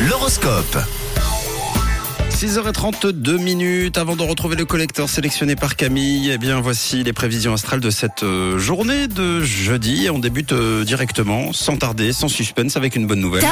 L'horoscope. 6h32 minutes avant de retrouver le collecteur sélectionné par Camille. Eh bien, voici les prévisions astrales de cette euh, journée de jeudi. On débute euh, directement, sans tarder, sans suspense, avec une bonne nouvelle.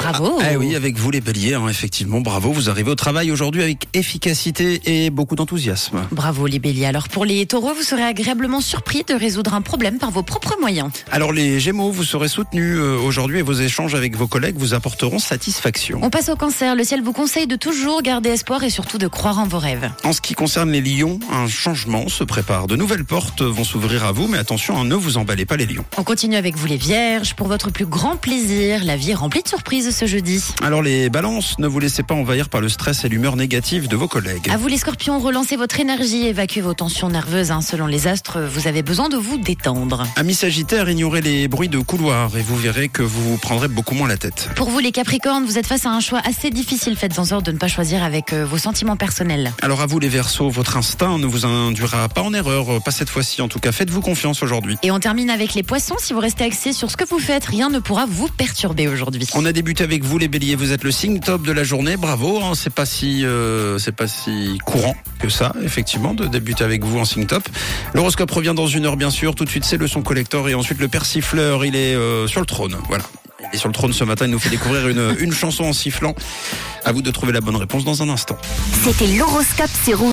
Bravo. Eh oui, avec vous les béliers, hein, effectivement, bravo. Vous arrivez au travail aujourd'hui avec efficacité et beaucoup d'enthousiasme. Bravo les béliers. Alors pour les taureaux, vous serez agréablement surpris de résoudre un problème par vos propres moyens. Alors les gémeaux, vous serez soutenus euh, aujourd'hui et vos échanges avec vos collègues vous apporteront satisfaction. On passe au cancer. Le ciel vous conseille de toujours garder espoir et surtout de croire en vos rêves. En ce qui concerne les lions, un changement se prépare. De nouvelles portes vont s'ouvrir à vous, mais attention, hein, ne vous emballez pas les lions. On continue avec vous les vierges. Pour votre plus grand plaisir, la vie est remplie de surprises ce jeudi. Alors les balances, ne vous laissez pas envahir par le stress et l'humeur négative de vos collègues. À vous les scorpions, relancez votre énergie, évacuez vos tensions nerveuses. hein. Selon les astres, vous avez besoin de vous détendre. Amis Sagittaire, ignorez les bruits de couloir et vous verrez que vous vous prendrez beaucoup moins la tête. Pour vous les capricornes, vous êtes face à un choix assez difficile. Faites en sorte de ne pas choisir avec euh, vos sentiments personnels. Alors à vous les Verseaux, votre instinct ne vous induira pas en erreur, pas cette fois-ci en tout cas. Faites-vous confiance aujourd'hui. Et on termine avec les poissons. Si vous restez axé sur ce que vous faites, rien ne pourra vous perturber aujourd'hui. On a débuté avec vous les Béliers, vous êtes le signe top de la journée. Bravo, hein, c'est pas si euh, c'est pas si courant que ça, effectivement, de débuter avec vous en signe top. L'horoscope revient dans une heure bien sûr. Tout de suite c'est le son collector et ensuite le persifleur. Il est euh, sur le trône. Voilà. Il est sur le trône ce matin. Il nous fait découvrir une, une chanson en sifflant. À vous de trouver la bonne réponse dans un instant. C'était l'horoscope Rouge.